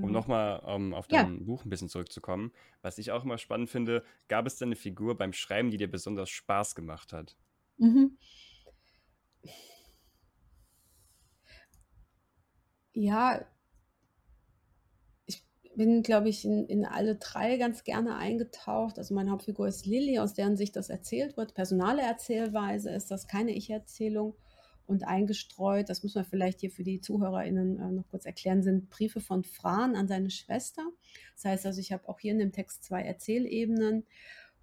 Um nochmal ähm, auf Ja. dein Buch ein bisschen zurückzukommen, was ich auch immer spannend finde, gab es denn eine Figur beim Schreiben, die dir besonders Spaß gemacht hat? Mhm. Ja, ich bin, glaube ich, in, in alle drei ganz gerne eingetaucht. Also meine Hauptfigur ist Lilly, aus deren Sicht das erzählt wird. Personale Erzählweise ist das keine Ich-Erzählung. Und eingestreut, das muss man vielleicht hier für die ZuhörerInnen äh, noch kurz erklären, sind Briefe von Fran an seine Schwester. Das heißt also, ich habe auch hier in dem Text zwei Erzählebenen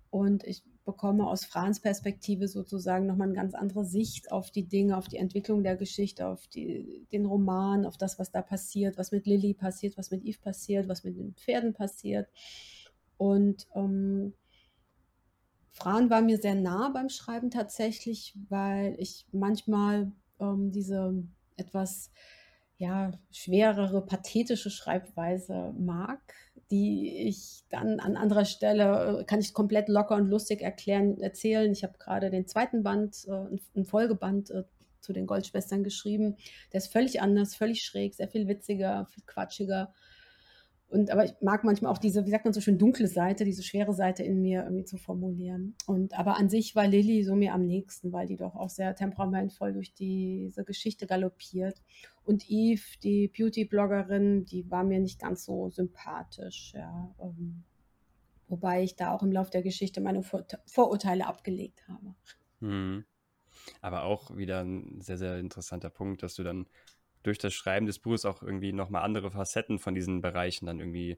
und ich bekomme aus Frans Perspektive sozusagen nochmal eine ganz andere Sicht auf die Dinge, auf die Entwicklung der Geschichte, auf die, den Roman, auf das, was da passiert, was mit Lilly passiert, was mit Eve passiert, was mit den Pferden passiert. Und ähm, Fran war mir sehr nah beim Schreiben tatsächlich, weil ich manchmal ähm, diese etwas ja, schwerere, pathetische Schreibweise mag, die ich dann an anderer Stelle, äh, kann ich komplett locker und lustig erklären, erzählen. Ich habe gerade den zweiten Band, äh, einen Folgeband äh, zu den Goldschwestern geschrieben. Der ist völlig anders, völlig schräg, sehr viel witziger, viel quatschiger. Und aber ich mag manchmal auch diese, wie sagt man so schön, dunkle Seite, diese schwere Seite in mir irgendwie zu formulieren. Und aber an sich war Lilly so mir am nächsten, weil die doch auch sehr temperamentvoll durch diese Geschichte galoppiert. Und Eve, die Beauty-Bloggerin, die war mir nicht ganz so sympathisch, ja. Ähm, wobei ich da auch im Laufe der Geschichte meine Vor Vorurteile abgelegt habe. Hm. Aber auch wieder ein sehr, sehr interessanter Punkt, dass du dann durch das Schreiben des Buches auch irgendwie nochmal andere Facetten von diesen Bereichen dann irgendwie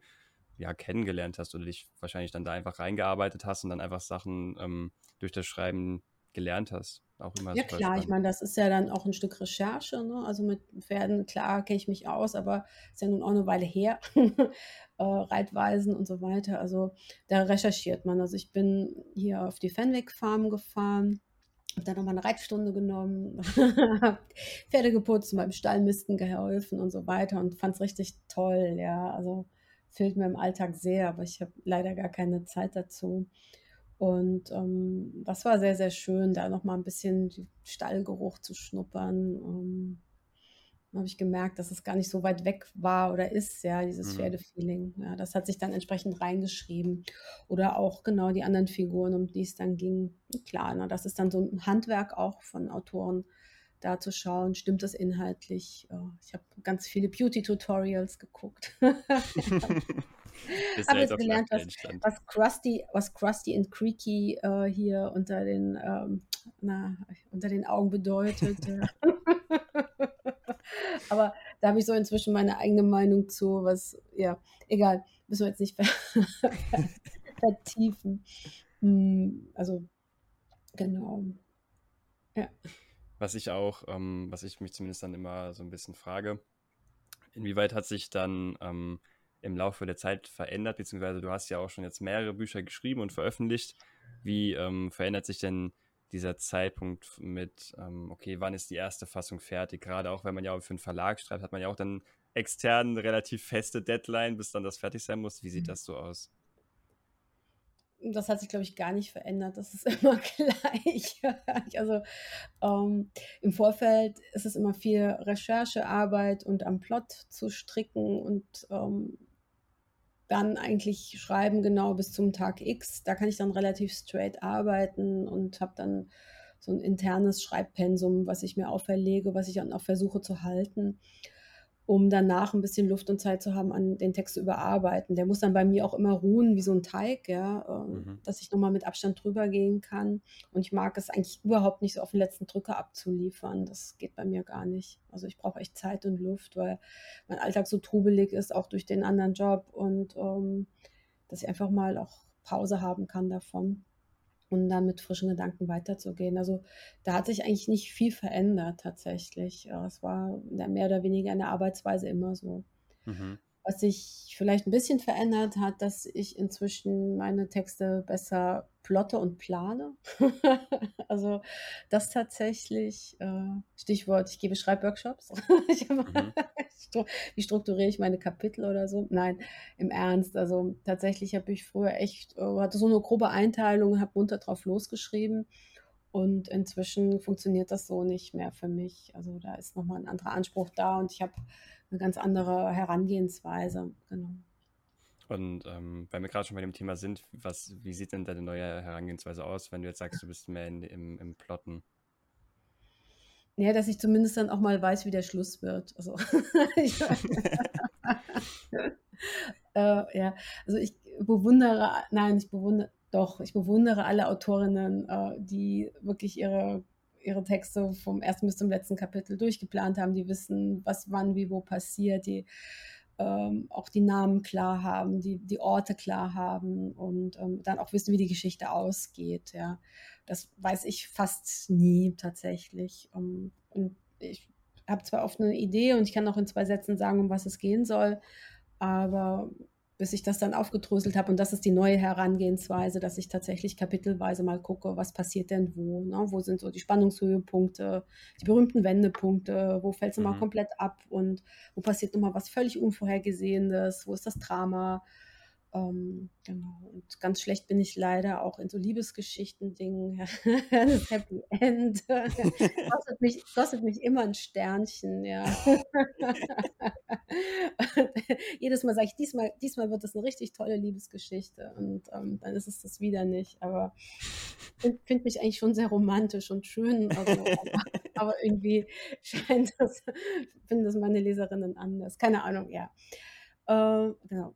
ja, kennengelernt hast oder dich wahrscheinlich dann da einfach reingearbeitet hast und dann einfach Sachen ähm, durch das Schreiben gelernt hast. Auch immer ja, klar, spannend. ich meine, das ist ja dann auch ein Stück Recherche. Ne? Also mit Pferden, klar, kenne ich mich aus, aber ist ja nun auch eine Weile her. äh, Reitweisen und so weiter. Also da recherchiert man. Also ich bin hier auf die Fenwick Farm gefahren habe dann nochmal eine Reitstunde genommen, Pferde geputzt, beim Stallmisten geholfen und so weiter und fand es richtig toll. Ja, also fehlt mir im Alltag sehr, aber ich habe leider gar keine Zeit dazu. Und ähm, das war sehr, sehr schön, da nochmal ein bisschen Stallgeruch zu schnuppern. Ähm, habe ich gemerkt, dass es gar nicht so weit weg war oder ist, ja, dieses mhm. Pferdefeeling. Ja, das hat sich dann entsprechend reingeschrieben. Oder auch genau die anderen Figuren, um die es dann ging. Klar, na, das ist dann so ein Handwerk auch von Autoren, da zu schauen, stimmt das inhaltlich. Ich habe ganz viele Beauty-Tutorials geguckt. habe jetzt gelernt, was, was, Krusty, was Krusty and Creaky äh, hier unter den, ähm, na, unter den Augen bedeutet. Aber da habe ich so inzwischen meine eigene Meinung zu, was, ja, egal, müssen wir jetzt nicht vertiefen. Hm, also, genau. Ja. Was ich auch, ähm, was ich mich zumindest dann immer so ein bisschen frage, inwieweit hat sich dann ähm, im Laufe der Zeit verändert, beziehungsweise du hast ja auch schon jetzt mehrere Bücher geschrieben und veröffentlicht. Wie ähm, verändert sich denn dieser Zeitpunkt mit, ähm, okay, wann ist die erste Fassung fertig? Gerade auch wenn man ja für einen Verlag schreibt, hat man ja auch dann extern relativ feste Deadline, bis dann das fertig sein muss. Wie sieht mhm. das so aus? Das hat sich, glaube ich, gar nicht verändert. Das ist immer gleich. also ähm, im Vorfeld ist es immer viel Recherchearbeit und am Plot zu stricken und ähm, dann eigentlich schreiben genau bis zum Tag X. Da kann ich dann relativ straight arbeiten und habe dann so ein internes Schreibpensum, was ich mir auferlege, was ich dann auch versuche zu halten um danach ein bisschen Luft und Zeit zu haben, an den Text zu überarbeiten. Der muss dann bei mir auch immer ruhen wie so ein Teig, ja, äh, mhm. dass ich nochmal mit Abstand drüber gehen kann. Und ich mag es eigentlich überhaupt nicht so auf den letzten Drücker abzuliefern. Das geht bei mir gar nicht. Also ich brauche echt Zeit und Luft, weil mein Alltag so trubelig ist, auch durch den anderen Job und ähm, dass ich einfach mal auch Pause haben kann davon und dann mit frischen Gedanken weiterzugehen. Also da hat sich eigentlich nicht viel verändert tatsächlich. Es war mehr oder weniger eine Arbeitsweise immer so. Mhm. Was sich vielleicht ein bisschen verändert hat, dass ich inzwischen meine Texte besser plotte und plane. also das tatsächlich, äh, Stichwort, ich gebe Schreibworkshops. mhm. Wie strukturiere ich meine Kapitel oder so? Nein, im Ernst. Also tatsächlich habe ich früher echt, äh, hatte so eine grobe Einteilung, habe munter drauf losgeschrieben. Und inzwischen funktioniert das so nicht mehr für mich. Also da ist nochmal ein anderer Anspruch da und ich habe eine ganz andere Herangehensweise. Genau. Und ähm, weil wir gerade schon bei dem Thema sind, was, wie sieht denn deine neue Herangehensweise aus, wenn du jetzt sagst, du bist mehr in, im, im Plotten? Ja, dass ich zumindest dann auch mal weiß, wie der Schluss wird. Also, äh, ja, also ich bewundere, nein, ich bewundere, doch, ich bewundere alle Autorinnen, äh, die wirklich ihre, ihre Texte vom ersten bis zum letzten Kapitel durchgeplant haben, die wissen, was wann, wie, wo passiert, die ähm, auch die Namen klar haben, die, die Orte klar haben und ähm, dann auch wissen, wie die Geschichte ausgeht. Ja. Das weiß ich fast nie tatsächlich. Um, und ich habe zwar oft eine Idee und ich kann auch in zwei Sätzen sagen, um was es gehen soll, aber bis ich das dann aufgedröselt habe. Und das ist die neue Herangehensweise, dass ich tatsächlich kapitelweise mal gucke, was passiert denn wo. Ne? Wo sind so die Spannungshöhepunkte, die berühmten Wendepunkte, wo fällt es mhm. mal komplett ab und wo passiert nochmal was völlig Unvorhergesehenes, wo ist das Drama. Ähm, genau. Und ganz schlecht bin ich leider auch in so Liebesgeschichten-Dingen. das Happy End kostet, mich, kostet mich immer ein Sternchen, ja. Jedes Mal sage ich, diesmal, diesmal wird das eine richtig tolle Liebesgeschichte. Und ähm, dann ist es das wieder nicht. Aber ich finde mich eigentlich schon sehr romantisch und schön. Also, aber, irgendwie scheint das, finden das meine Leserinnen anders. Keine Ahnung, ja. Äh, genau.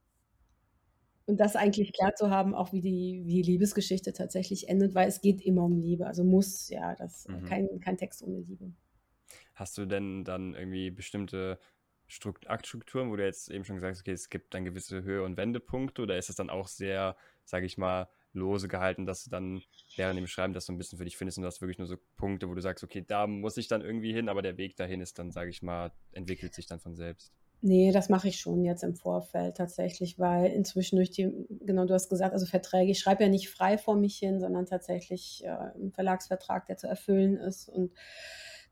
Und das eigentlich klar zu haben, auch wie die, wie die Liebesgeschichte tatsächlich endet, weil es geht immer um Liebe. Also muss, ja, das mhm. kein, kein Text ohne Liebe. Hast du denn dann irgendwie bestimmte Strukt Aktstrukturen, wo du jetzt eben schon gesagt hast, okay, es gibt dann gewisse Höhe- und Wendepunkte oder ist es dann auch sehr, sage ich mal, lose gehalten, dass du dann während dem Schreiben das so ein bisschen für dich findest und du hast wirklich nur so Punkte, wo du sagst, okay, da muss ich dann irgendwie hin, aber der Weg dahin ist dann, sage ich mal, entwickelt sich dann von selbst. Nee, das mache ich schon jetzt im Vorfeld tatsächlich, weil inzwischen durch die, genau, du hast gesagt, also Verträge, ich schreibe ja nicht frei vor mich hin, sondern tatsächlich äh, einen Verlagsvertrag, der zu erfüllen ist. Und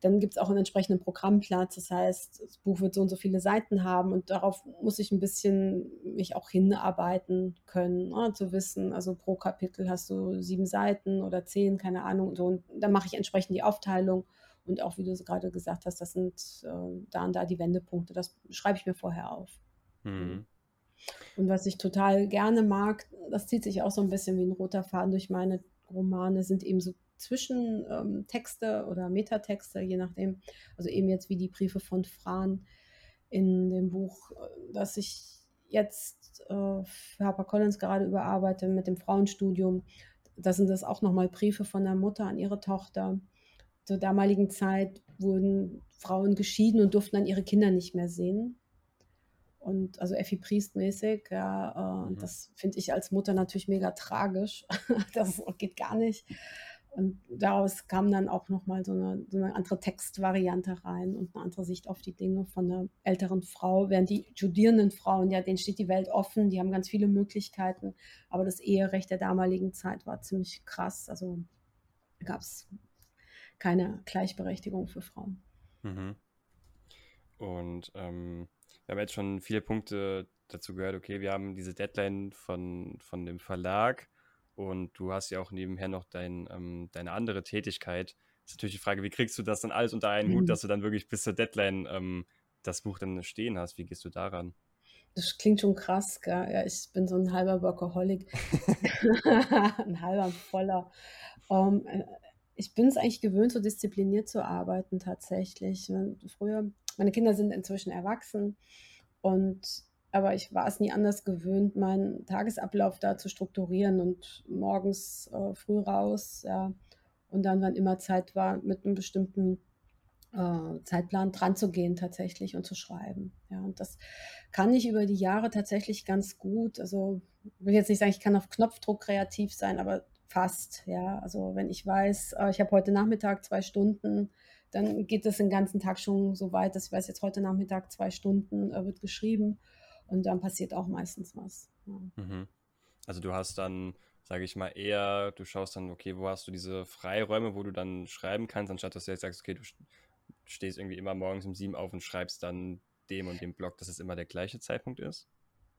dann gibt es auch einen entsprechenden Programmplatz. Das heißt, das Buch wird so und so viele Seiten haben und darauf muss ich ein bisschen mich auch hinarbeiten können, ne, zu wissen, also pro Kapitel hast du sieben Seiten oder zehn, keine Ahnung. So, und dann mache ich entsprechend die Aufteilung und auch, wie du es gerade gesagt hast, das sind äh, da und da die Wendepunkte. Das schreibe ich mir vorher auf. Mhm. Und was ich total gerne mag, das zieht sich auch so ein bisschen wie ein roter Faden durch meine Romane, sind eben so Zwischentexte ähm, oder Metatexte, je nachdem. Also eben jetzt wie die Briefe von Fran in dem Buch, äh, das ich jetzt äh, für HarperCollins gerade überarbeite mit dem Frauenstudium. Da sind das auch nochmal Briefe von der Mutter an ihre Tochter zur damaligen Zeit wurden Frauen geschieden und durften dann ihre Kinder nicht mehr sehen. Und also Effi Priest-mäßig, ja, äh, mhm. das finde ich als Mutter natürlich mega tragisch. das geht gar nicht. Und daraus kam dann auch nochmal so eine, so eine andere Textvariante rein und eine andere Sicht auf die Dinge von einer älteren Frau, während die studierenden Frauen, ja, denen steht die Welt offen, die haben ganz viele Möglichkeiten, aber das Eherecht der damaligen Zeit war ziemlich krass. Also gab es keine Gleichberechtigung für Frauen. Mhm. Und ähm, wir haben jetzt schon viele Punkte dazu gehört, okay, wir haben diese Deadline von, von dem Verlag und du hast ja auch nebenher noch dein, ähm, deine andere Tätigkeit. Ist natürlich die Frage, wie kriegst du das dann alles unter einen mhm. Hut, dass du dann wirklich bis zur Deadline ähm, das Buch dann stehen hast? Wie gehst du daran? Das klingt schon krass, gell? Ja, ich bin so ein halber Workaholic. ein halber voller. Um, ähm, ich bin es eigentlich gewöhnt, so diszipliniert zu arbeiten tatsächlich. Früher, meine Kinder sind inzwischen erwachsen und aber ich war es nie anders gewöhnt, meinen Tagesablauf da zu strukturieren und morgens äh, früh raus, ja, und dann, wann immer Zeit war, mit einem bestimmten äh, Zeitplan dran zu gehen tatsächlich und zu schreiben. Ja, und das kann ich über die Jahre tatsächlich ganz gut. Also ich will jetzt nicht sagen, ich kann auf Knopfdruck kreativ sein, aber fast. Ja, also wenn ich weiß, äh, ich habe heute Nachmittag zwei Stunden, dann geht es den ganzen Tag schon so weit, dass ich weiß, jetzt heute Nachmittag zwei Stunden äh, wird geschrieben und dann passiert auch meistens was. Ja. Mhm. Also du hast dann, sage ich mal, eher, du schaust dann, okay, wo hast du diese Freiräume, wo du dann schreiben kannst, anstatt dass du jetzt sagst, okay, du stehst irgendwie immer morgens um sieben auf und schreibst dann dem und dem Blog, dass es immer der gleiche Zeitpunkt ist?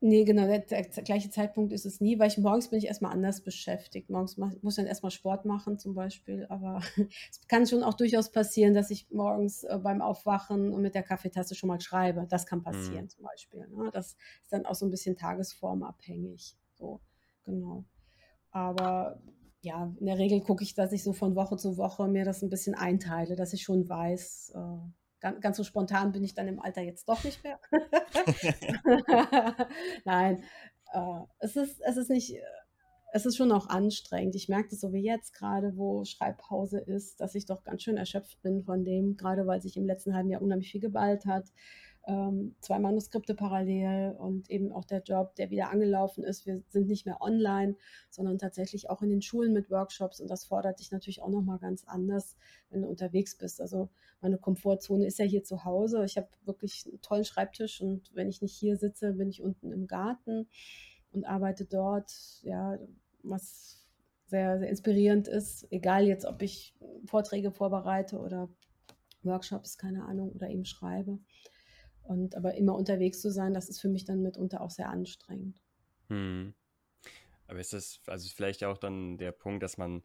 Nee, genau, der, der, gleiche Zeitpunkt ist es nie, weil ich morgens bin ich erstmal anders beschäftigt. Morgens mach, muss ich dann erstmal Sport machen zum Beispiel, aber es kann schon auch durchaus passieren, dass ich morgens äh, beim Aufwachen und mit der Kaffeetasse schon mal schreibe. Das kann passieren Mhm. zum Beispiel. Ne? Das ist dann auch so ein bisschen tagesformabhängig. So, genau. Aber ja, in der Regel gucke ich, dass ich so von Woche zu Woche mir das ein bisschen einteile, dass ich schon weiß, äh, ganz, ganz so spontan bin ich dann im Alter jetzt doch nicht mehr. Nein, äh, es ist, es ist nicht, äh, es ist schon auch anstrengend. Ich merke das so wie jetzt gerade, wo Schreibpause ist, dass ich doch ganz schön erschöpft bin von dem, gerade weil sich im letzten halben Jahr unheimlich viel geballt hat. Ähm, zwei Manuskripte parallel und eben auch der Job, der wieder angelaufen ist. Wir sind nicht mehr online, sondern tatsächlich auch in den Schulen mit Workshops und das fordert dich natürlich auch nochmal ganz anders, wenn du unterwegs bist. Also meine Komfortzone ist ja hier zu Hause. Ich habe wirklich einen tollen Schreibtisch und wenn ich nicht hier sitze, bin ich unten im Garten und arbeite dort, ja, was sehr, sehr inspirierend ist, egal jetzt, ob ich Vorträge vorbereite oder Workshops, keine Ahnung, oder eben schreibe. Und aber immer unterwegs zu sein, das ist für mich dann mitunter auch sehr anstrengend. Hm. Aber ist das, also vielleicht auch dann der Punkt, dass man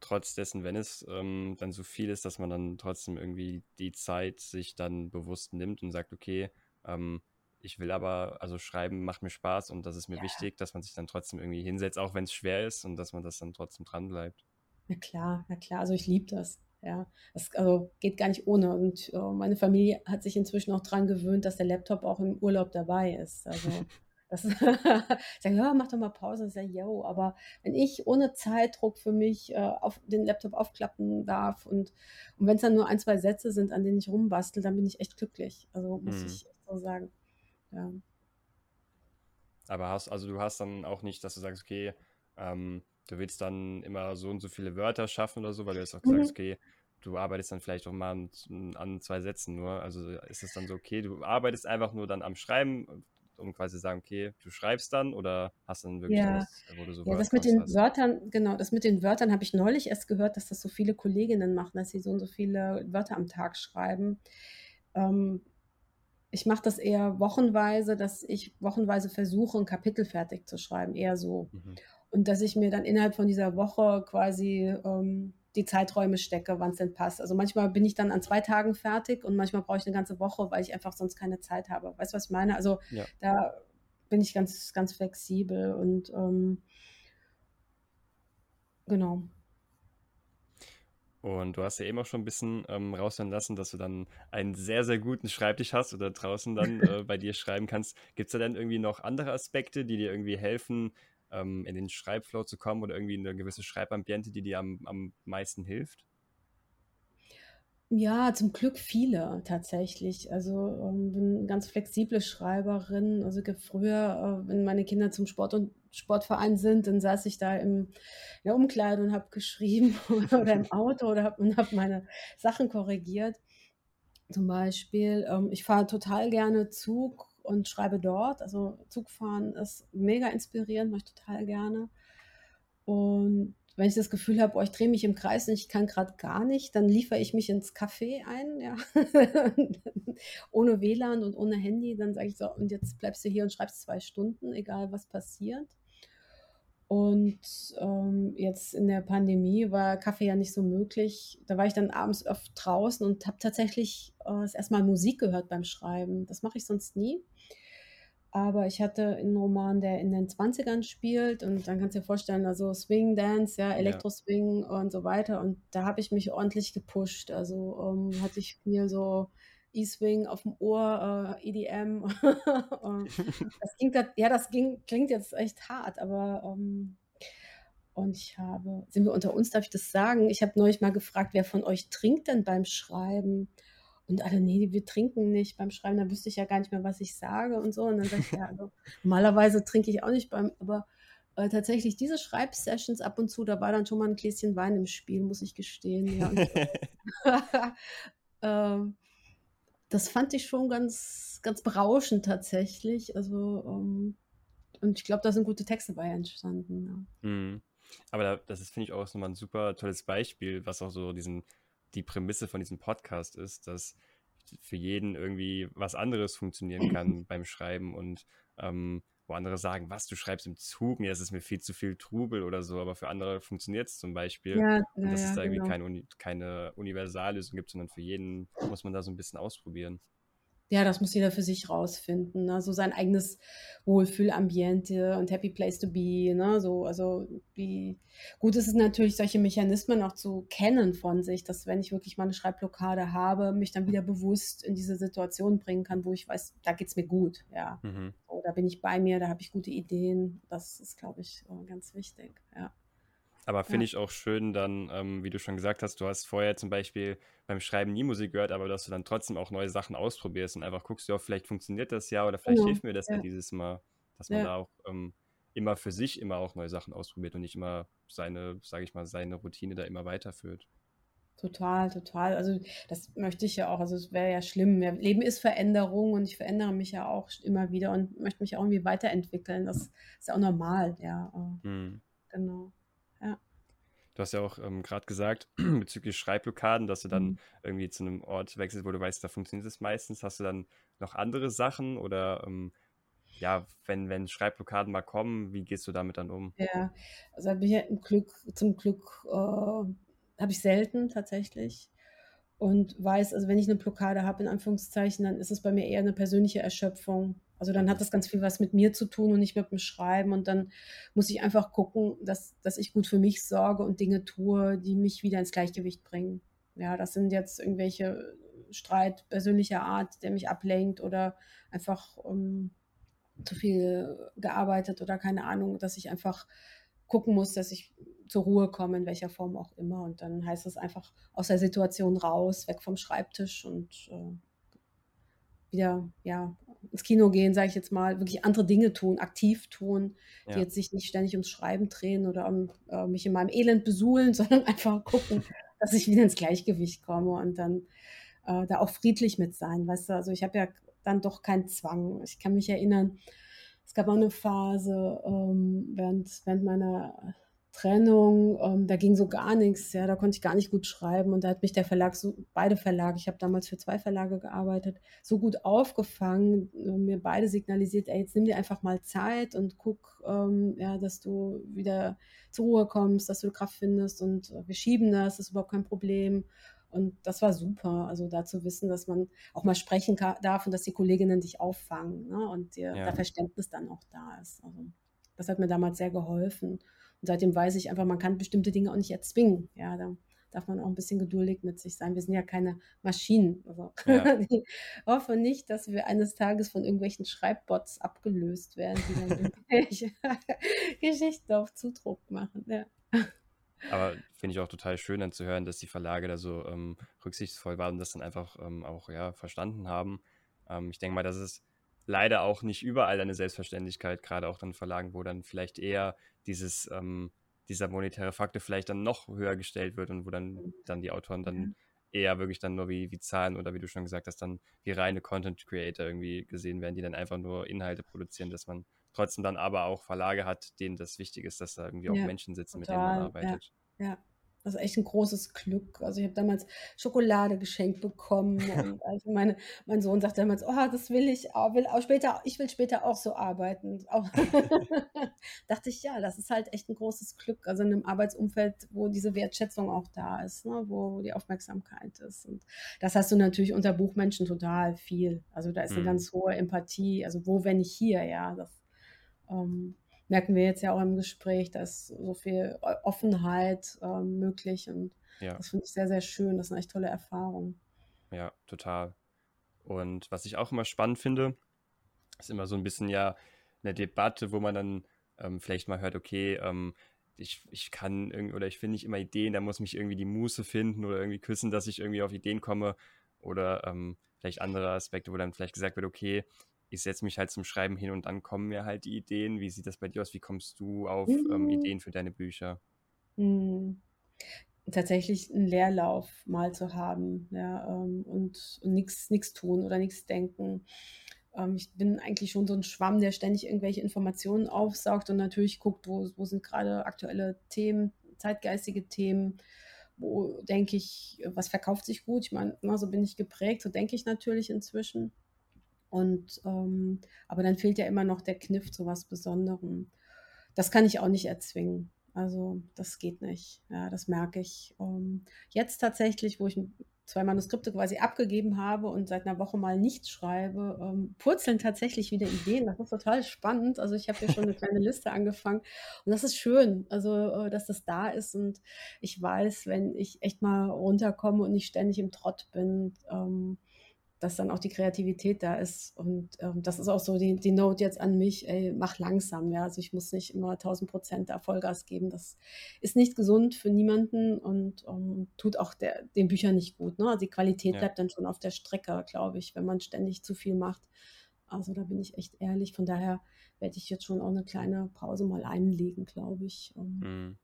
trotz dessen, wenn es ähm, dann so viel ist, dass man dann trotzdem irgendwie die Zeit sich dann bewusst nimmt und sagt, okay, ähm, ich will aber, also schreiben macht mir Spaß und das ist mir Ja. wichtig, dass man sich dann trotzdem irgendwie hinsetzt, auch wenn es schwer ist und dass man das dann trotzdem dran bleibt. Na klar, na klar, also ich liebe das. Ja, das also geht gar nicht ohne. Und äh, meine Familie hat sich inzwischen auch dran gewöhnt, dass der Laptop auch im Urlaub dabei ist. Also das sagen, ja, mach doch mal Pause. Ich sage, yo, aber wenn ich ohne Zeitdruck für mich äh, auf den Laptop aufklappen darf und, und wenn es dann nur ein, zwei Sätze sind, an denen ich rumbastel, dann bin ich echt glücklich. Also muss Hm. ich so sagen. Ja. Aber hast, also du hast dann auch nicht, dass du sagst, okay, ähm, du willst dann immer so und so viele Wörter schaffen oder so, weil du jetzt auch Mhm. okay, du arbeitest dann vielleicht auch mal an, an zwei Sätzen nur. Also ist es dann so, okay, du arbeitest einfach nur dann am Schreiben, um quasi zu sagen, okay, du schreibst dann oder hast dann wirklich Ja. was, wo du so Ja, das mit den hast? Wörtern, genau, das mit den Wörtern habe ich neulich erst gehört, dass das so viele Kolleginnen machen, dass sie so und so viele Wörter am Tag schreiben. Ähm, ich mache das eher wochenweise, dass ich wochenweise versuche, ein Kapitel fertig zu schreiben, eher so. Mhm. Und dass ich mir dann innerhalb von dieser Woche quasi ähm, die Zeiträume stecke, wann es denn passt. Also manchmal bin ich dann an zwei Tagen fertig und manchmal brauche ich eine ganze Woche, weil ich einfach sonst keine Zeit habe. Weißt du, was ich meine? Also Ja. da bin ich ganz, ganz flexibel und ähm, genau. Und du hast ja eben auch schon ein bisschen ähm, raushören lassen, dass du dann einen sehr, sehr guten Schreibtisch hast oder draußen dann äh, bei dir schreiben kannst. Gibt es da dann irgendwie noch andere Aspekte, die dir irgendwie helfen, ähm, in den Schreibflow zu kommen oder irgendwie eine gewisse Schreibambiente, die dir am, am meisten hilft? Ja, zum Glück viele tatsächlich. Also ähm, bin eine ganz flexible Schreiberin. Also früher, äh, wenn meine Kinder zum Sport und Sportverein sind, dann saß ich da im, in der Umkleide und habe geschrieben oder im Auto oder hab, und habe meine Sachen korrigiert. Zum Beispiel, ähm, ich fahre total gerne Zug und schreibe dort. Also Zugfahren ist mega inspirierend, mache ich total gerne. Und wenn ich das Gefühl habe, oh, ich drehe mich im Kreis und ich kann gerade gar nicht, dann liefere ich mich ins Café ein, ja. ohne WLAN und ohne Handy. Dann sage ich so, und jetzt bleibst du hier und schreibst zwei Stunden, egal was passiert. Und ähm, jetzt in der Pandemie war Kaffee ja nicht so möglich. Da war ich dann abends oft draußen und habe tatsächlich äh, erstmal Musik gehört beim Schreiben. Das mache ich sonst nie. Aber ich hatte einen Roman, der in den 20ern spielt und dann kannst du dir vorstellen, also Swing Dance, ja, Ja. Elektro-Swing und so weiter. Und da habe ich mich ordentlich gepusht. Also ähm, hatte ich mir so E-Swing auf dem Ohr, äh, EDM. Und das klingt, ja, das ging, klingt jetzt echt hart, aber ähm, und ich habe, sind wir unter uns, darf ich das sagen? Ich habe neulich mal gefragt, wer von euch trinkt denn beim Schreiben? Und alle, nee, wir trinken nicht beim Schreiben, da wüsste ich ja gar nicht mehr, was ich sage und so. Und dann sage ich, ja, also, normalerweise trinke ich auch nicht beim, aber äh, tatsächlich diese Schreibsessions ab und zu, da war dann schon mal ein Gläschen Wein im Spiel, muss ich gestehen. Ja, und, ähm, das fand ich schon ganz, ganz berauschend tatsächlich. Also, ähm, und ich glaube, da sind gute Texte bei entstanden. Ja. Mhm. Aber da, das ist, finde ich, auch nochmal ein super tolles Beispiel, was auch so diesen, die Prämisse von diesem Podcast ist, dass für jeden irgendwie was anderes funktionieren kann beim Schreiben und ähm, wo andere sagen, was, du schreibst im Zug, mir ist es mir viel zu viel Trubel oder so, aber für andere funktioniert es zum Beispiel. Ja, und dass ja, es da irgendwie genau. keine, keine Universallösung gibt, sondern für jeden muss man da so ein bisschen ausprobieren. Ja, das muss jeder für sich rausfinden. Ne? So sein eigenes Wohlfühlambiente und Happy Place to be. Ne? So, also wie gut ist es natürlich, solche Mechanismen auch zu kennen von sich, dass wenn ich wirklich mal eine Schreibblockade habe, mich dann wieder bewusst in diese Situation bringen kann, wo ich weiß, da geht es mir gut. Ja. Mhm. So, da bin ich bei mir, da habe ich gute Ideen. Das ist, glaube ich, äh, ganz wichtig. Ja. Aber finde Ja. ich auch schön dann, ähm, wie du schon gesagt hast, du hast vorher zum Beispiel beim Schreiben nie Musik gehört, aber dass du dann trotzdem auch neue Sachen ausprobierst und einfach guckst, ja, vielleicht funktioniert das ja oder vielleicht Genau. hilft mir das ja Ja. dieses Mal, dass man Ja. da auch ähm, immer für sich immer auch neue Sachen ausprobiert und nicht immer seine, sage ich mal, seine Routine da immer weiterführt. Total, total. Also das möchte ich ja auch. Also es wäre ja schlimm. Ja, Leben ist Veränderung und ich verändere mich ja auch immer wieder und möchte mich auch irgendwie weiterentwickeln. Das ist ja auch normal, ja. äh, Mhm. Genau. Du hast ja auch ähm, gerade gesagt, bezüglich Schreibblockaden, dass du dann Mhm. irgendwie zu einem Ort wechselst, wo du weißt, da funktioniert es meistens. Hast du dann noch andere Sachen oder ähm, ja, wenn, wenn Schreibblockaden mal kommen, wie gehst du damit dann um? Ja, also bin ich ja im Glück, zum Glück äh, habe ich selten tatsächlich und weiß, also wenn ich eine Blockade habe, in Anführungszeichen, dann ist es bei mir eher eine persönliche Erschöpfung. Also dann hat das ganz viel was mit mir zu tun und nicht mit dem Schreiben und dann muss ich einfach gucken, dass, dass ich gut für mich sorge und Dinge tue, die mich wieder ins Gleichgewicht bringen. Ja, das sind jetzt irgendwelche Streit persönlicher Art, der mich ablenkt oder einfach ähm, zu viel gearbeitet oder keine Ahnung, dass ich einfach gucken muss, dass ich zur Ruhe komme, in welcher Form auch immer. Und dann heißt es einfach aus der Situation raus, weg vom Schreibtisch und äh, wieder ja, ins Kino gehen, sage ich jetzt mal, wirklich andere Dinge tun, aktiv tun, die Ja. jetzt sich nicht ständig ums Schreiben drehen oder um, äh, mich in meinem Elend besuhlen, sondern einfach gucken, dass ich wieder ins Gleichgewicht komme und dann äh, da auch friedlich mit sein, weißt du, also ich habe ja dann doch keinen Zwang. Ich kann mich erinnern, es gab auch eine Phase ähm, während, während meiner Trennung, ähm, da ging so gar nichts, ja, da konnte ich gar nicht gut schreiben und da hat mich der Verlag, so, beide Verlage, ich habe damals für zwei Verlage gearbeitet, so gut aufgefangen, äh, mir beide signalisiert, ey, jetzt nimm dir einfach mal Zeit und guck, ähm, ja, dass du wieder zur Ruhe kommst, dass du Kraft findest und äh, wir schieben das, das ist überhaupt kein Problem. Und das war super, also da zu wissen, dass man auch mal sprechen darf und dass die Kolleginnen dich auffangen ne? und dir Ja. da Verständnis dann auch da ist. Also das hat mir damals sehr geholfen. Und seitdem weiß ich einfach, man kann bestimmte Dinge auch nicht erzwingen. Ja, da darf man auch ein bisschen geduldig mit sich sein. Wir sind ja keine Maschinen. Also Ja. ich hoffe nicht, dass wir eines Tages von irgendwelchen Schreibbots abgelöst werden, die dann irgendwelche Geschichten auf Zudruck machen. Ja. Aber finde ich auch total schön dann zu hören, dass die Verlage da so ähm, rücksichtsvoll waren und das dann einfach ähm, auch ja, verstanden haben. Ähm, ich denke mal, das ist leider auch nicht überall eine Selbstverständlichkeit, gerade auch dann Verlagen, wo dann vielleicht eher dieses, ähm, dieser monetäre Faktor vielleicht dann noch höher gestellt wird und wo dann, dann die Autoren dann eher wirklich dann nur wie, wie Zahlen oder wie du schon gesagt hast, dann wie reine Content Creator irgendwie gesehen werden, die dann einfach nur Inhalte produzieren, dass man trotzdem dann aber auch Verlage hat, denen das wichtig ist, dass da irgendwie auch Ja, Menschen sitzen, mit denen man total, ja. arbeitet. Ja, das ist echt ein großes Glück. Also ich habe damals Schokolade geschenkt bekommen und also meine, mein Sohn sagte damals, oh, das will ich auch, will auch später, ich will später auch so arbeiten. Auch dachte ich, ja, das ist halt echt ein großes Glück. Also in einem Arbeitsumfeld, wo diese Wertschätzung auch da ist, ne? wo, wo die Aufmerksamkeit ist. Und das hast du natürlich unter Buchmenschen total viel. Also da ist eine Mhm. ganz hohe Empathie. Also wo, wenn nicht hier, ja. Das ähm, merken wir jetzt ja auch im Gespräch, da ist so viel Offenheit ähm, möglich und Ja. das finde ich sehr, sehr schön. Das ist eine echt tolle Erfahrung. Ja, total. Und was ich auch immer spannend finde, ist immer so ein bisschen ja eine Debatte, wo man dann ähm, vielleicht mal hört, okay, ähm, ich, ich kann irgendwie oder ich finde nicht immer Ideen, da muss mich irgendwie die Muße finden oder irgendwie küssen, dass ich irgendwie auf Ideen komme. Oder ähm, vielleicht andere Aspekte, wo dann vielleicht gesagt wird, okay, ich setze mich halt zum Schreiben hin und dann kommen mir halt die Ideen. Wie sieht das bei dir aus? Wie kommst du auf ähm, Mhm. Ideen für deine Bücher? Hm. Tatsächlich einen Leerlauf mal zu haben, ja, ähm, und, und nichts tun oder nichts denken. Ähm, ich bin eigentlich schon so ein Schwamm, der ständig irgendwelche Informationen aufsaugt und natürlich guckt, wo, wo sind gerade aktuelle Themen, zeitgeistige Themen, wo denke ich, was verkauft sich gut. Ich meine, so bin ich geprägt, so denke ich natürlich inzwischen. Und ähm, aber dann fehlt ja immer noch der Kniff zu was Besonderem. Das kann ich auch nicht erzwingen. Also das geht nicht. Ja, das merke ich. Ähm, jetzt tatsächlich, wo ich zwei Manuskripte quasi abgegeben habe und seit einer Woche mal nichts schreibe, ähm, purzeln tatsächlich wieder Ideen. Das ist total spannend. Also ich habe ja schon eine kleine Liste angefangen und das ist schön, also äh, dass das da ist und ich weiß, wenn ich echt mal runterkomme und nicht ständig im Trott bin, ähm, dass dann auch die Kreativität da ist. Und ähm, das ist auch so die, die Note jetzt an mich, ey, mach langsam, ja. Also ich muss nicht immer 1000 Prozent da Vollgas geben. Das ist nicht gesund für niemanden und um, ähm, tut auch der, den Büchern nicht gut. Ne? Also die Qualität ja. bleibt dann schon auf der Strecke, glaube ich, wenn man ständig zu viel macht. Also da bin ich echt ehrlich. Von daher werde ich jetzt schon auch eine kleine Pause mal einlegen, glaube ich. Ähm. Mhm.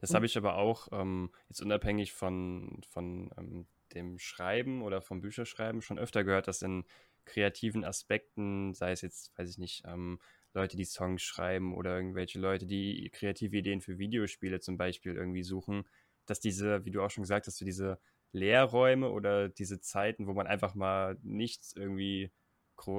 Das habe ich aber auch ähm, jetzt unabhängig von, von ähm, dem Schreiben oder vom Bücherschreiben schon öfter gehört, dass in kreativen Aspekten, sei es jetzt, weiß ich nicht, ähm, Leute, die Songs schreiben oder irgendwelche Leute, die kreative Ideen für Videospiele zum Beispiel irgendwie suchen, dass diese, wie du auch schon gesagt hast, so diese Lehrräume oder diese Zeiten, wo man einfach mal nichts irgendwie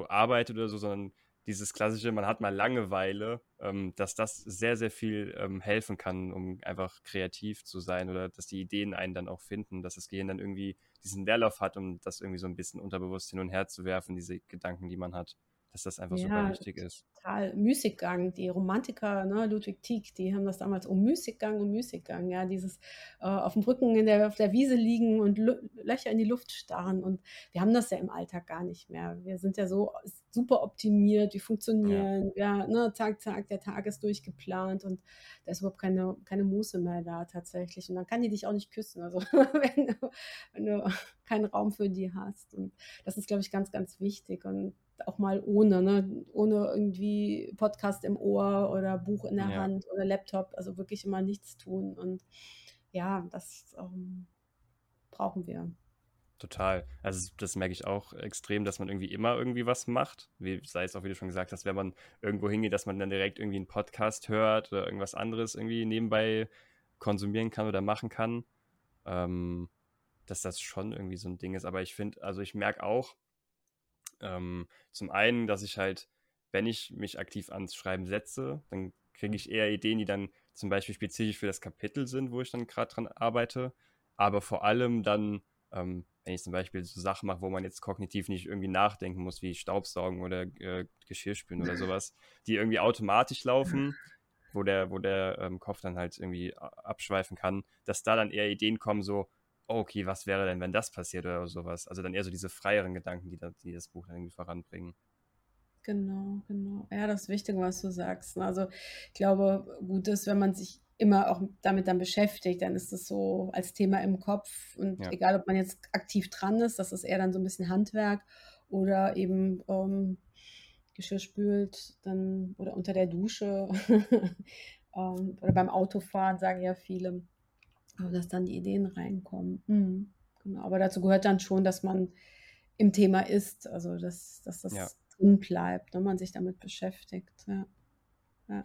arbeitet oder so, sondern dieses klassische, man hat mal Langeweile, ähm, dass das sehr, sehr viel ähm, helfen kann, um einfach kreativ zu sein oder dass die Ideen einen dann auch finden, dass das Gehirn dann irgendwie diesen Leerlauf hat, um das irgendwie so ein bisschen unterbewusst hin und her zu werfen, diese Gedanken, die man hat dass das einfach ja, super wichtig ist. Total. Müßiggang, die Romantiker, ne, Ludwig Tieck, die haben das damals um Müßiggang und Müßiggang, ja, dieses äh, auf dem Rücken in der, auf der Wiese liegen und Löcher in die Luft starren. Und wir haben das ja im Alltag gar nicht mehr. Wir sind ja so super optimiert, wir funktionieren, ja, ja ne, zack, zack, der Tag ist durchgeplant und da ist überhaupt keine, keine Muße mehr da tatsächlich. Und dann kann die dich auch nicht küssen, also wenn du, wenn du keinen Raum für die hast. Und das ist, glaube ich, ganz, ganz wichtig. Und auch mal ohne, ne? ohne irgendwie Podcast im Ohr oder Buch in der ja. Hand oder Laptop, also wirklich immer nichts tun. Und ja, das ähm, brauchen wir. Total. Also das merke ich auch extrem, dass man irgendwie immer irgendwie was macht. Wie, sei es auch, wie du schon gesagt hast, wenn man irgendwo hingeht, dass man dann direkt irgendwie einen Podcast hört oder irgendwas anderes irgendwie nebenbei konsumieren kann oder machen kann. Ähm, dass das schon irgendwie so ein Ding ist. Aber ich finde, also ich merke auch, ähm, zum einen, dass ich halt, wenn ich mich aktiv ans Schreiben setze, dann kriege ich eher Ideen, die dann zum Beispiel spezifisch für das Kapitel sind, wo ich dann gerade dran arbeite. Aber vor allem dann, ähm, wenn ich zum Beispiel so Sachen mache, wo man jetzt kognitiv nicht irgendwie nachdenken muss, wie Staubsaugen oder äh, Geschirrspülen oder sowas, die irgendwie automatisch laufen, wo der, wo der ähm, Kopf dann halt irgendwie abschweifen kann, dass da dann eher Ideen kommen, so, okay, was wäre denn, wenn das passiert oder sowas? Also dann eher so diese freieren Gedanken, die, da, die das Buch dann irgendwie voranbringen. Genau, genau. Ja, das Wichtige, was du sagst. Ne? Also ich glaube, gut ist, wenn man sich immer auch damit dann beschäftigt, dann ist das so als Thema im Kopf und ja. egal, ob man jetzt aktiv dran ist, das ist eher dann so ein bisschen Handwerk oder eben ähm, Geschirr spült dann oder unter der Dusche ähm, oder beim Autofahren sagen ja viele, dass dann die Ideen reinkommen. Mhm. Genau. Aber dazu gehört dann schon, dass man im Thema ist, also dass, dass das ja. drin bleibt, wenn man sich damit beschäftigt. Ja. Ja.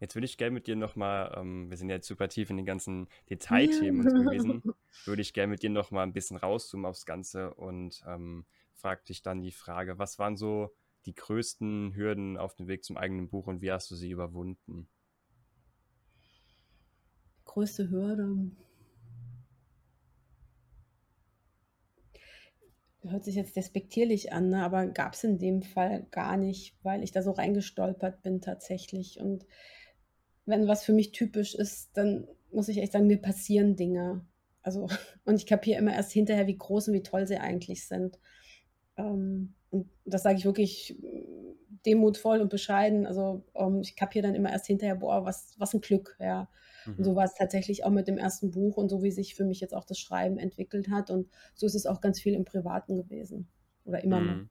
Jetzt würde ich gerne mit dir nochmal, ähm, wir sind jetzt super tief in den ganzen Detailthemen ja. gewesen, würde ich gerne mit dir nochmal ein bisschen rauszoomen aufs Ganze und ähm, frag dich dann die Frage, was waren so die größten Hürden auf dem Weg zum eigenen Buch und wie hast du sie überwunden? Größte Hürde. hört sich jetzt despektierlich an, ne? aber gab es in dem Fall gar nicht, weil ich da so reingestolpert bin tatsächlich. Und wenn was für mich typisch ist, dann muss ich echt sagen, mir passieren Dinge. Also, und ich kapiere immer erst hinterher, wie groß und wie toll sie eigentlich sind. Ähm, und das sage ich wirklich demutvoll und bescheiden. Also ähm, ich kapiere dann immer erst hinterher, boah, was, was ein Glück, ja. Mhm. Und so war es tatsächlich auch mit dem ersten Buch und so wie sich für mich jetzt auch das Schreiben entwickelt hat. Und so ist es auch ganz viel im Privaten gewesen. Oder immer mhm. noch.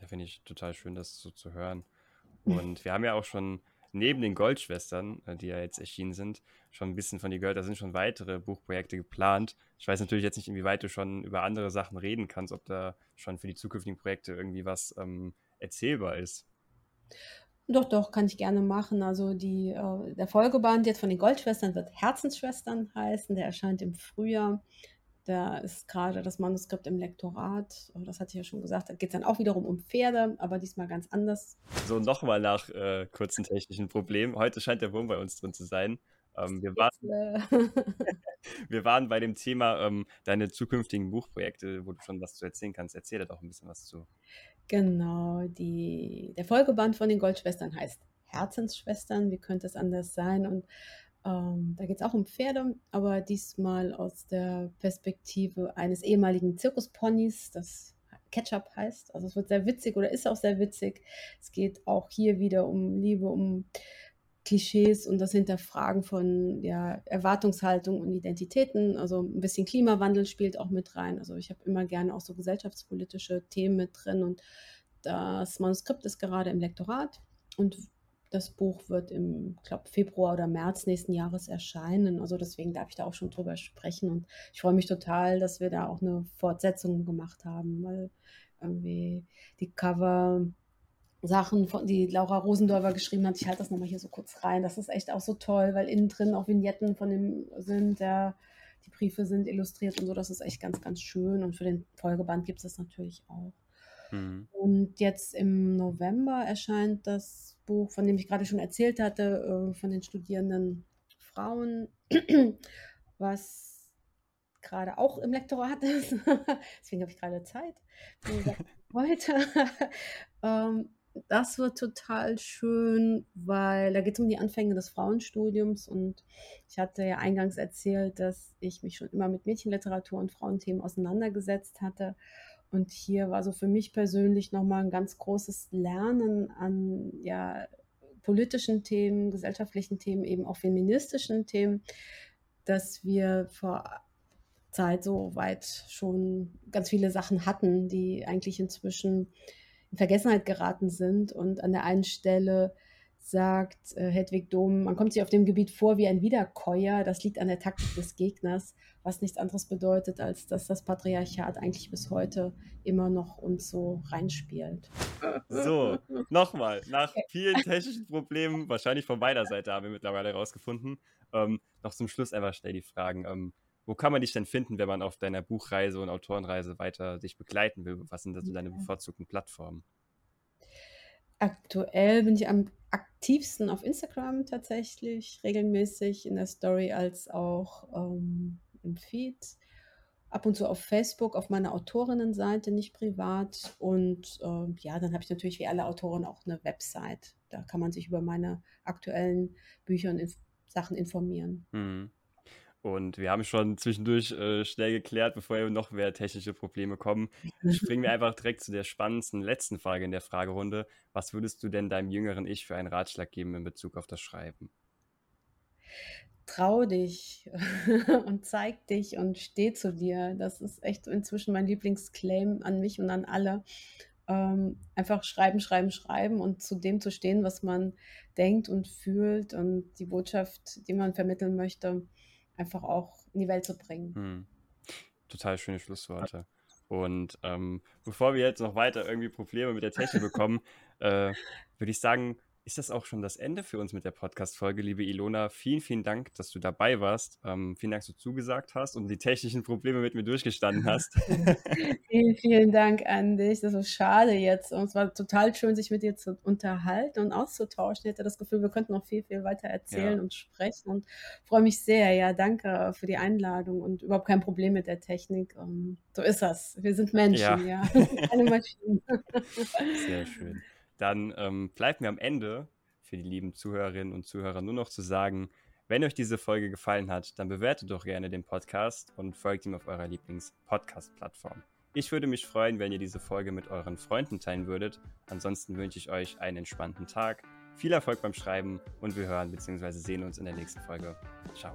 Ja, finde ich total schön, das so zu hören. Und wir haben ja auch schon neben den Goldschwestern, äh, die ja jetzt erschienen sind, schon ein bisschen von dir gehört. Da sind schon weitere Buchprojekte geplant. Ich weiß natürlich jetzt nicht, inwieweit du schon über andere Sachen reden kannst, ob da schon für die zukünftigen Projekte irgendwie was ähm, erzählbar ist. Doch, doch, kann ich gerne machen. Also die, äh, der Folgeband jetzt von den Goldschwestern wird Herzensschwestern heißen. Der erscheint im Frühjahr. Da ist gerade das Manuskript im Lektorat. Das hatte ich ja schon gesagt. Da geht es dann auch wiederum um Pferde, aber diesmal ganz anders. So, nochmal nach äh, kurzen technischen Problemen. Heute scheint der Wurm bei uns drin zu sein. Ähm, wir, waren, wir waren bei dem Thema ähm, deine zukünftigen Buchprojekte, wo du schon was zu erzählen kannst. Erzähl da doch ein bisschen was zu. Genau, die, der Folgeband von den Goldschwestern heißt Herzensschwestern. Wie könnte es anders sein? Und ähm, da geht es auch um Pferde, aber diesmal aus der Perspektive eines ehemaligen Zirkusponys, das Ketchup heißt. Also es wird sehr witzig oder ist auch sehr witzig. Es geht auch hier wieder um Liebe, um Klischees und das Hinterfragen von ja, Erwartungshaltung und Identitäten. Also ein bisschen Klimawandel spielt auch mit rein. Also ich habe immer gerne auch so gesellschaftspolitische Themen mit drin und das Manuskript ist gerade im Lektorat und das Buch wird im, glaube Februar oder März nächsten Jahres erscheinen. Also deswegen darf ich da auch schon drüber sprechen. Und ich freue mich total, dass wir da auch eine Fortsetzung gemacht haben, weil irgendwie die Cover Sachen, von, die Laura Rosendorfer geschrieben hat, ich halte das nochmal hier so kurz rein. Das ist echt auch so toll, weil innen drin auch Vignetten von dem sind, der, die Briefe sind illustriert und so. Das ist echt ganz, ganz schön. Und für den Folgeband gibt es das natürlich auch. Mhm. Und jetzt im November erscheint das Buch, von dem ich gerade schon erzählt hatte, äh, von den studierenden Frauen, was gerade auch im Lektorat ist. Deswegen habe ich gerade Zeit. Heute. ähm, das wird total schön, weil da geht es um die Anfänge des Frauenstudiums und ich hatte ja eingangs erzählt, dass ich mich schon immer mit Mädchenliteratur und Frauenthemen auseinandergesetzt hatte. Und hier war so für mich persönlich nochmal ein ganz großes Lernen an ja, politischen Themen, gesellschaftlichen Themen, eben auch feministischen Themen, dass wir vor Zeit so weit schon ganz viele Sachen hatten, die eigentlich inzwischen in Vergessenheit geraten sind. Und an der einen Stelle sagt äh, Hedwig Dom, man kommt sich auf dem Gebiet vor wie ein Wiederkäuer. Das liegt an der Taktik des Gegners was nichts anderes bedeutet, als dass das Patriarchat eigentlich bis heute immer noch uns so reinspielt. So, nochmal, nach vielen technischen Problemen, wahrscheinlich von beider Seite haben wir mittlerweile herausgefunden, ähm, noch zum Schluss einfach schnell die Fragen. Ähm, wo kann man dich denn finden, wenn man auf deiner Buchreise und Autorenreise weiter dich begleiten will? Was sind also deine bevorzugten Plattformen? Aktuell bin ich am aktivsten auf Instagram tatsächlich, regelmäßig in der Story als auch ähm, im Feed, ab und zu auf Facebook, auf meiner Autorinnenseite, nicht privat. Und äh, ja, dann habe ich natürlich wie alle Autoren auch eine Website. Da kann man sich über meine aktuellen Bücher und Inf Sachen informieren. Mhm. Und wir haben schon zwischendurch äh, schnell geklärt, bevor noch mehr technische Probleme kommen. Springen wir einfach direkt zu der spannendsten letzten Frage in der Fragerunde. Was würdest du denn deinem jüngeren Ich für einen Ratschlag geben in Bezug auf das Schreiben? trau dich und zeig dich und steh zu dir. Das ist echt inzwischen mein Lieblingsclaim an mich und an alle. Ähm, einfach schreiben, schreiben, schreiben und zu dem zu stehen, was man denkt und fühlt und die Botschaft, die man vermitteln möchte, einfach auch in die Welt zu bringen. Hm. Total schöne Schlussworte. Und ähm, bevor wir jetzt noch weiter irgendwie Probleme mit der Technik bekommen, äh, würde ich sagen, ist das auch schon das Ende für uns mit der Podcast-Folge, liebe Ilona. Vielen, vielen Dank, dass du dabei warst. Ähm, vielen Dank, dass du zugesagt hast und die technischen Probleme mit mir durchgestanden hast. vielen, vielen Dank an dich. Das ist schade jetzt. Und es war total schön, sich mit dir zu unterhalten und auszutauschen. Ich hatte das Gefühl, wir könnten noch viel, viel weiter erzählen ja. und sprechen und freue mich sehr. Ja, danke für die Einladung und überhaupt kein Problem mit der Technik. Um, ähm, so ist das. Wir sind Menschen, ja. ja. Keine Maschinen. Sehr schön dann ähm, bleibt mir am Ende für die lieben Zuhörerinnen und Zuhörer nur noch zu sagen, wenn euch diese Folge gefallen hat, dann bewertet doch gerne den Podcast und folgt ihm auf eurer Lieblings-Podcast-Plattform. Ich würde mich freuen, wenn ihr diese Folge mit euren Freunden teilen würdet. Ansonsten wünsche ich euch einen entspannten Tag, viel Erfolg beim Schreiben und wir hören bzw. sehen uns in der nächsten Folge. Ciao.